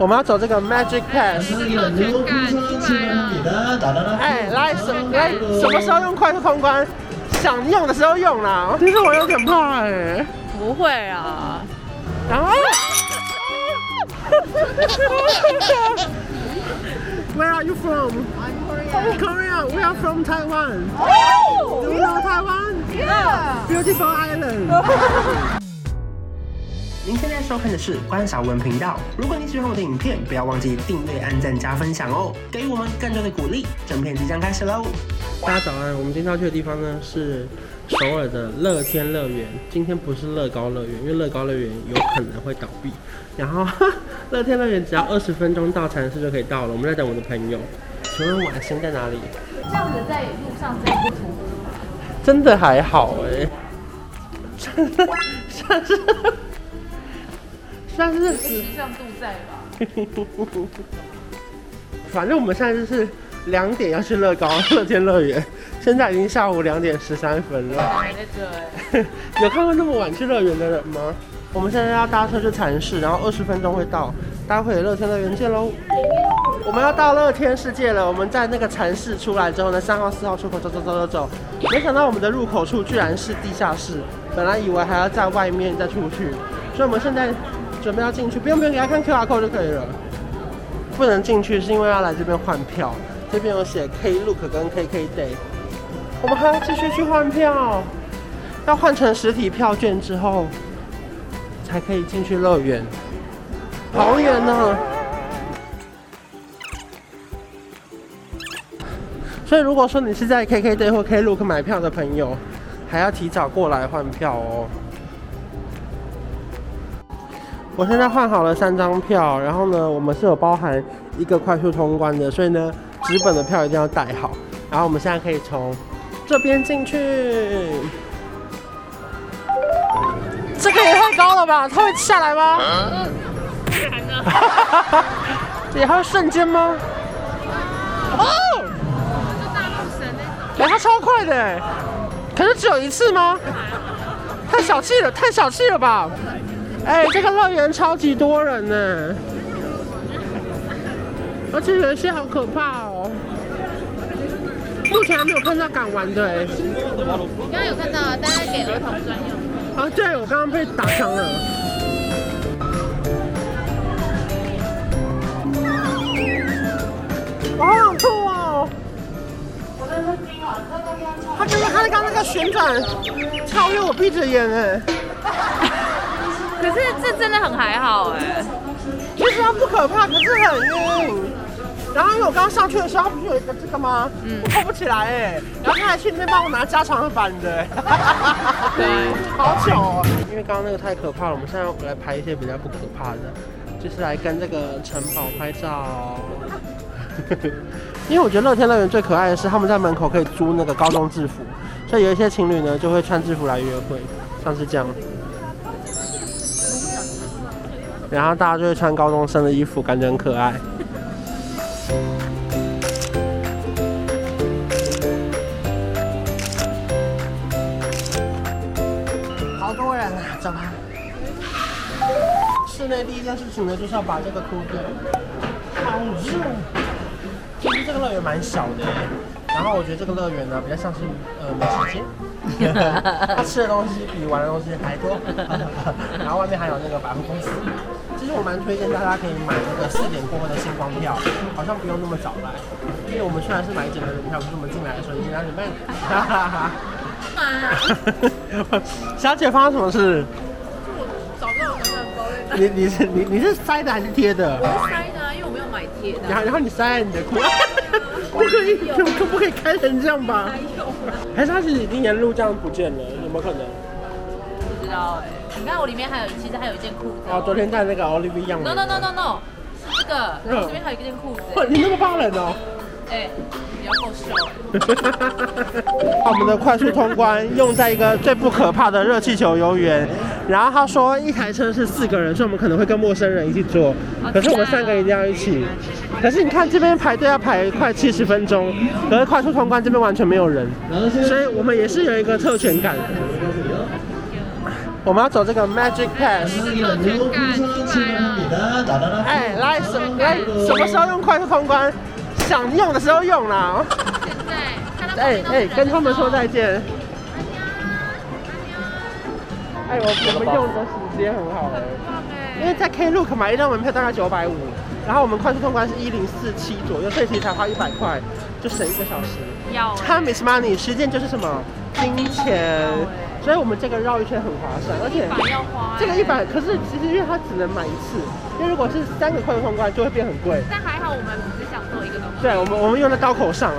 我们要走这个 Magic Pass。哎，来什来什么时候用快速通关？想用的时候用啦。其实我有点怕哎。不会啊。然后。Where are you from? I'm Korea. We are from Taiwan. Oh, Do you know Taiwan? Yeah. Beautiful island. 您现在收看的是关韶文频道。如果你喜欢我的影片，不要忘记订阅、按赞、加分享哦，给予我们更多的鼓励。正片即将开始喽！大家早安，我们今天要去的地方呢是首尔的乐天乐园。今天不是乐高乐园，因为乐高乐园有可能会倒闭。然后 乐天乐园只要二十分钟到禅寺就可以到了。我们在等我的朋友。请问晚星在哪里？这样子在路上真不突兀。真的还好哎。算是。算是时尚度在吧。反正我们现在就是两点要去乐高乐天乐园，现在已经下午两点十三分了。还在这有看过那么晚去乐园的人吗？我们现在要搭车去禅寺，然后二十分钟会到。待会乐天乐园见喽！我们要到乐天世界了。我们在那个禅寺出来之后呢，三号、四号出口走走走走走。没想到我们的入口处居然是地下室，本来以为还要在外面再出去，所以我们现在。准备要进去，不用不用，给他看 QR code 就可以了。不能进去是因为要来这边换票，这边有写 Klook 跟 KKday。我们还要继续去换票，要换成实体票券之后才可以进去乐园。好远呢！所以如果说你是在 KKday 或 Klook 买票的朋友，还要提早过来换票哦。我现在换好了三张票，然后呢，我们是有包含一个快速通关的，所以呢，纸本的票一定要带好。然后我们现在可以从这边进去，这个也太高了吧？它会下来吗？嗯，也还会瞬间吗？哦，这大陆神哎，它超快的，可是只有一次吗？太小气了，太小气了吧？哎、欸，这个乐园超级多人呢，而且有一些好可怕哦。目前还没有看到敢玩的哎。刚刚有看到啊，大概给儿童专用。啊，对，我刚刚被打伤了。哇，好酷哦！我在他刚刚他刚刚那个旋转，超越我闭着眼哎。可是这真的很还好哎，其实它不可怕，可是很晕。然后因为我刚刚上去的时候，它不是有一个这个吗？嗯，我扣不起来哎。然后他还去那边帮我拿加长版的，对，好巧哦。因为刚刚那个太可怕了，我们现在要来拍一些比较不可怕的，就是来跟这个城堡拍照。因为我觉得乐天乐园最可爱的是他们在门口可以租那个高中制服，所以有一些情侣呢就会穿制服来约会，像是这样。然后大家就会穿高中生的衣服，感觉很可爱。好多人啊，走吧。室内第一件事情呢，就是要把这个铺掉。好热。其实这个乐园蛮小的，然后我觉得这个乐园呢，比较像是呃美食街。他吃的东西比玩的东西还多。然后外面还有那个百货公司。其实我蛮推荐大家可以买那个四点过后的星光票，好像不用那么早来，因为我们虽然是买一整个人票，可是我们进来的时候已经两点半。哈哈哈。小姐发生什么事？我找不到我的包包。你你是你你是塞的还是贴的？我是塞的啊，因为我没有买贴的。然后然后你塞在你的裤。不可以，可可不可以开成这样吧？还有，还是他其实已经沿路这样不见了？有没有可能？不知道哎。你看我里面还有，其实还有一件裤子。哦，昨天在那个 Olive Young。No no no no no，是这个。这边还有一件裤子。你那么怕冷哦？哎，你要够瘦。把我们的快速通关用在一个最不可怕的热气球游园。然后他说一台车是四个人，所以我们可能会跟陌生人一起坐。可是我们三个一定要一起。可是你看这边排队要排快七十分钟，可是快速通关这边完全没有人，所以我们也是有一个特权感。我们要走这个 Magic Pass。哎，来什来什么时候用快速通关？想用的时候用啦。现在。哎哎，跟他们说再见。哎，我我们用的时间很好哎，因为在 Klook 买一张门票大概九百五，然后我们快速通关是一零四七左右，所以其实才花一百块，就省一个小时。要。Time is money，时间就是什么？金钱。所以我们这个绕一圈很划算，而且这个一百，可是其实因为它只能买一次，因为如果是三个快速通关就会变很贵。但还好我们只想做一个东西。对，我们我们用在刀口上哈。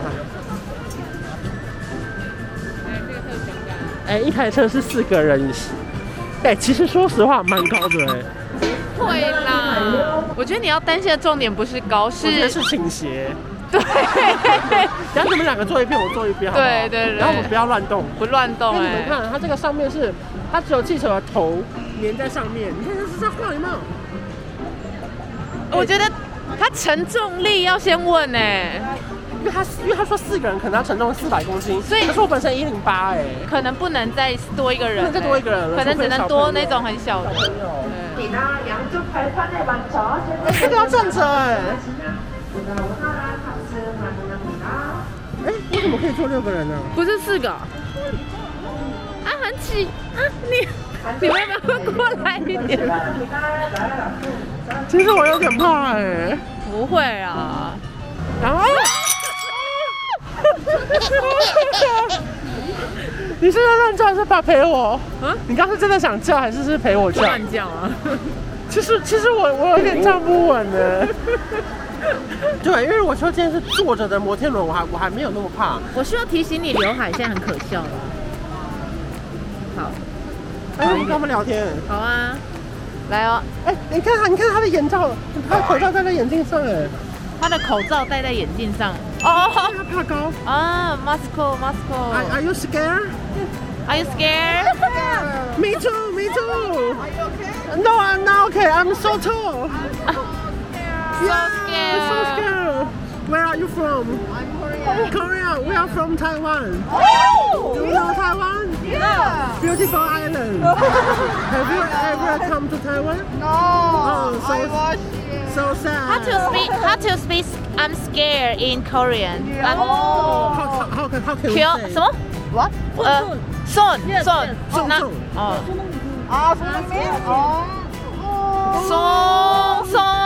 哎，这个特别尴尬。哎，一台车是四个人，哎，其实说实话蛮高的哎。会啦，我觉得你要担心的重点不是高，是是倾斜。对，然后你们两个坐一边，我坐一边，好不好？对对对。然后我们不要乱动，不乱动。哎，你们看，它这个上面是，它只有汽车的头粘在上面。你看它是在晃，有没有？我觉得它承重力要先问呢，因为他因为他说四个人可能要承重四百公斤，所以可是我本身一零八哎，可能不能再多一个人，再多一个人了，可能只能多那种很小的。这个要站着哎。哎，为什么可以坐六个人呢？不是四个。啊，很挤啊！你你们要不要过来一点？其实我有点怕哎。不会啊。然后，你是在乱叫还是怕陪我？啊？你刚是真的想叫还是是陪我叫？乱叫啊。其实其实我我有点站不稳呢。对，因为我说今天是坐着的摩天轮，我还我还没有那么怕。我需要提醒你，刘海现在很可笑了。好，哎，我们跟他们聊天。好啊，来哦。哎，你看他，你看他的眼罩，他的口罩戴在眼镜上，哎，他的口罩戴在眼镜上。哦，他怕高。啊，Moscow，Moscow。Are you scared? Are you scared? Me too, me too. No, I'm not okay. I'm so tall. So scared. So scared. Where are you from? I'm Korean. Korea. We are from Taiwan. Oh! Do you know Taiwan? Yeah. Beautiful island. Have you ever come to Taiwan? No. Oh, so, I watched it. So sad. How to speak? How to speak? I'm scared in Korean. Yeah. I'm, oh. How, how, how can how can we Kyo, say? 什么？What? Uh, son, Yes, son, yes. Oh, na- son. 어. 아, 손흥민? 어. son, son,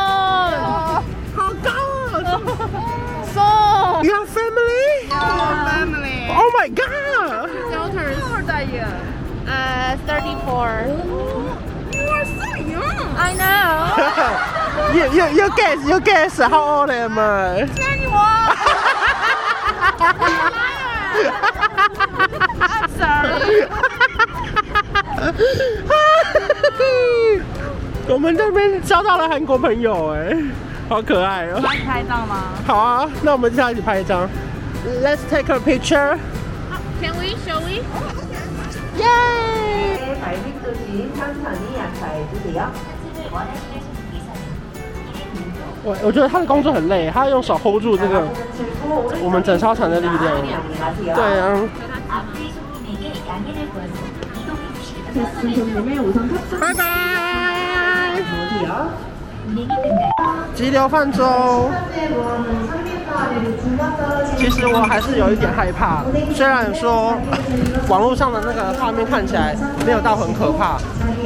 Uh, 34. You are so young. I know. you, you, you guess, you guess how old am I? 21. I'm sorry. 我们这边交到了韩国朋友，哎，好可爱哦！可以拍照吗？好啊，那我们接下来一起拍一张。Let's take a picture. Can we? Shall we? Yay! 발밑도시 천천히 양파해 주세요. 我我觉得他的工作很累，他用手 hold 住这个我们整艘船的力量。对啊。拜拜。急流泛舟。 其实我还是有一点害怕，虽然说网络上的那个画面看起来没有到很可怕，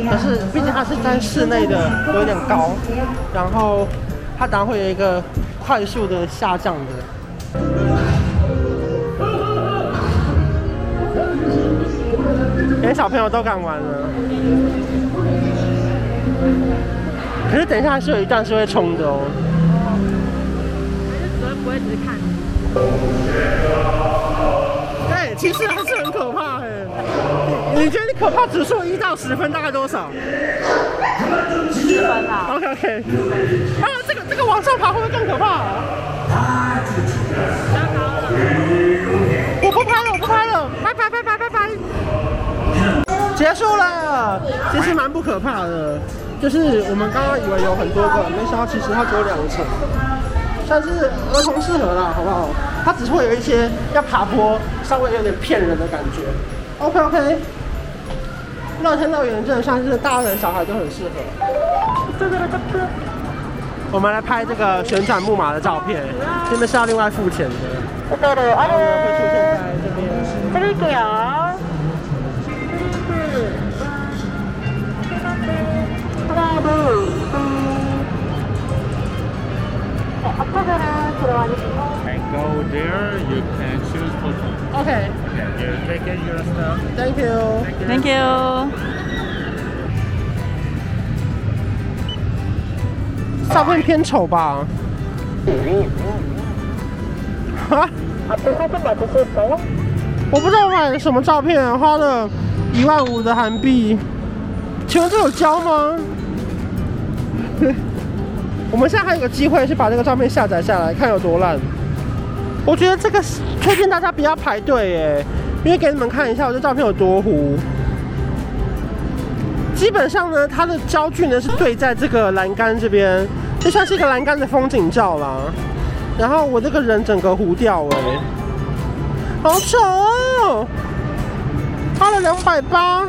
可是毕竟它是在室内的，有点高，然后它当然会有一个快速的下降的。连小朋友都敢玩了，可是等一下还是有一段是会冲的哦。不会只是看。对，其实还是很可怕哎。你觉得你可怕指数一到十分大概多少？十分啊。OK OK。啊，这个这个往上爬会不会更可怕？我不拍了，我不拍了，拜拜拜拜拜拜。结束了，其实蛮不可怕的，就是我们刚刚以为有很多个，没想到其实它只有两层。算是儿童适合啦，好不好？它只会有一些要爬坡，稍微有点骗人的感觉。OK OK，乐天乐园真的算是大人小孩都很适合。我们来拍这个旋转木马的照片，这边是要另外付钱的。然后呢，会出现在这边。这里有。And go there, you can choose photo. OK，Yeah, you take it your stuff. Thank you。Thank you。照片偏丑吧？哈？我不知道买的什么照片，花了一万五的韩币。请问这有胶吗？我们现在还有个机会是把这个照片下载下来，看有多烂。我觉得这个推荐大家不要排队耶，因为给你们看一下我这照片有多糊。基本上呢，它的焦距呢是对在这个栏杆这边，就像是一个栏杆的风景照啦。然后我这个人整个糊掉哎，好丑！花了两百八，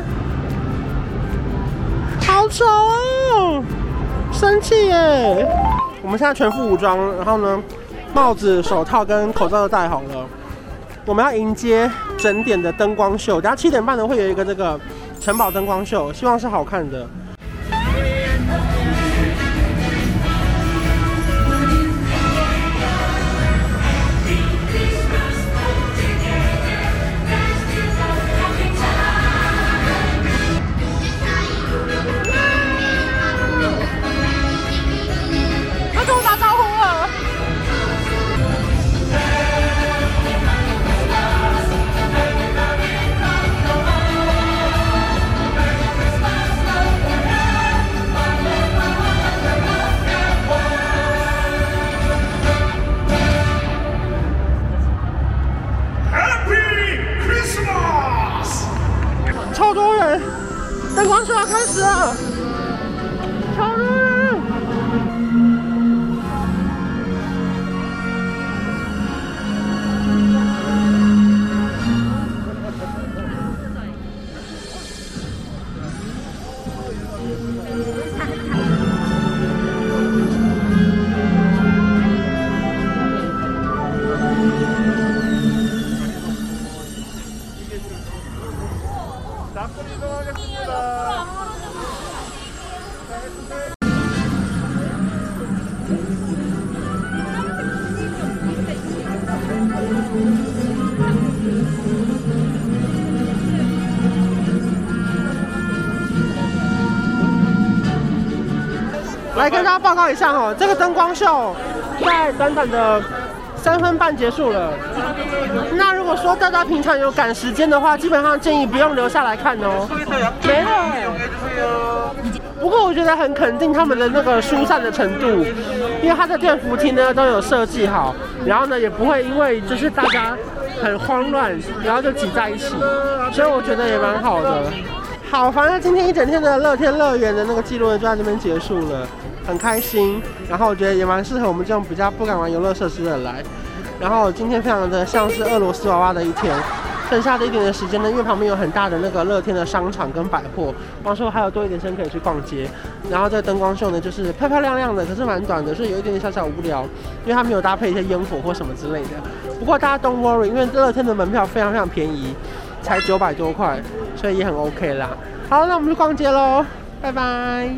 好丑！生气耶！我们现在全副武装，然后呢，帽子、手套跟口罩都戴好了。我们要迎接整点的灯光秀，等下七点半呢会有一个这个城堡灯光秀，希望是好看的。开始，来跟大家报告一下哈，这个灯光秀在短短的三分半结束了。那如果说大家平常有赶时间的话，基本上建议不用留下来看哦。没了。不过我觉得很肯定他们的那个疏散的程度，因为他的电扶梯呢都有设计好，然后呢也不会因为就是大家很慌乱，然后就挤在一起，所以我觉得也蛮好的。好，反正今天一整天的乐天乐园的那个记录就在这边结束了，很开心。然后我觉得也蛮适合我们这种比较不敢玩游乐设施的来。然后今天非常的像是俄罗斯娃娃的一天，剩下的一点的时间呢，因为旁边有很大的那个乐天的商场跟百货，光说还有多一点时间可以去逛街。然后这灯光秀呢，就是漂漂亮亮的，可是蛮短的，所以有一点点小小无聊，因为它没有搭配一些烟火或什么之类的。不过大家 don't worry，因为乐天的门票非常非常便宜，才九百多块，所以也很 OK 啦。好，那我们去逛街喽，拜拜。